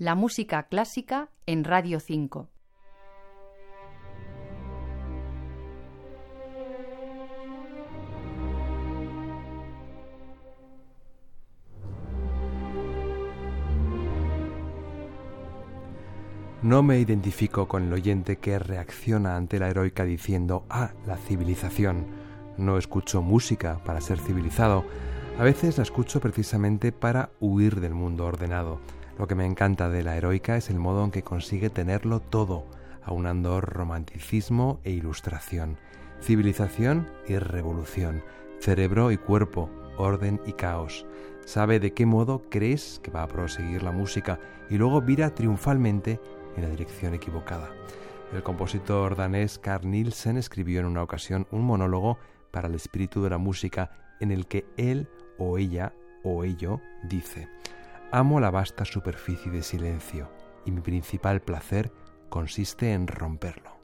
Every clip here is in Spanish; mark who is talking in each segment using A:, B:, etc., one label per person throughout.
A: La música clásica en Radio 5.
B: No me identifico con el oyente que reacciona ante la heroica diciendo, ah, la civilización. No escucho música para ser civilizado. A veces la escucho precisamente para huir del mundo ordenado. Lo que me encanta de la heroica es el modo en que consigue tenerlo todo, aunando romanticismo e ilustración, civilización y revolución, cerebro y cuerpo, orden y caos. Sabe de qué modo crees que va a proseguir la música y luego vira triunfalmente en la dirección equivocada. El compositor danés Carl Nielsen escribió en una ocasión un monólogo para el espíritu de la música en el que él o ella o ello dice, amo la vasta superficie de silencio y mi principal placer consiste en romperlo.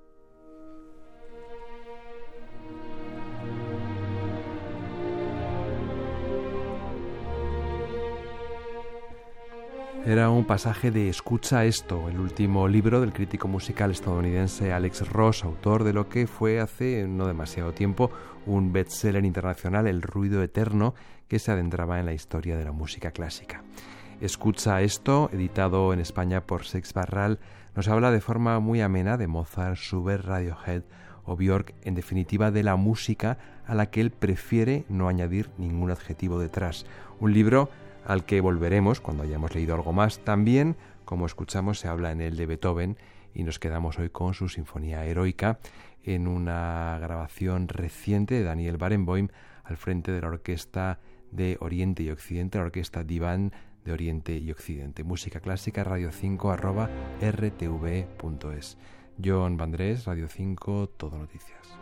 B: Era un pasaje de Escucha esto, el último libro del crítico musical estadounidense Alex Ross, autor de lo que fue hace no demasiado tiempo un bestseller internacional, El ruido eterno, que se adentraba en la historia de la música clásica. Escucha esto, editado en España por Sex Barral, nos habla de forma muy amena de Mozart, Schubert, Radiohead o Björk, en definitiva de la música a la que él prefiere no añadir ningún adjetivo detrás. Un libro al que volveremos cuando hayamos leído algo más. También, como escuchamos, se habla en el de Beethoven y nos quedamos hoy con su Sinfonía Heroica en una grabación reciente de Daniel Barenboim al frente de la Orquesta de Oriente y Occidente, la Orquesta Divan de Oriente y Occidente. Música clásica, radio 5 arroba rtv.es. John Vandrés, Radio 5, Todo Noticias.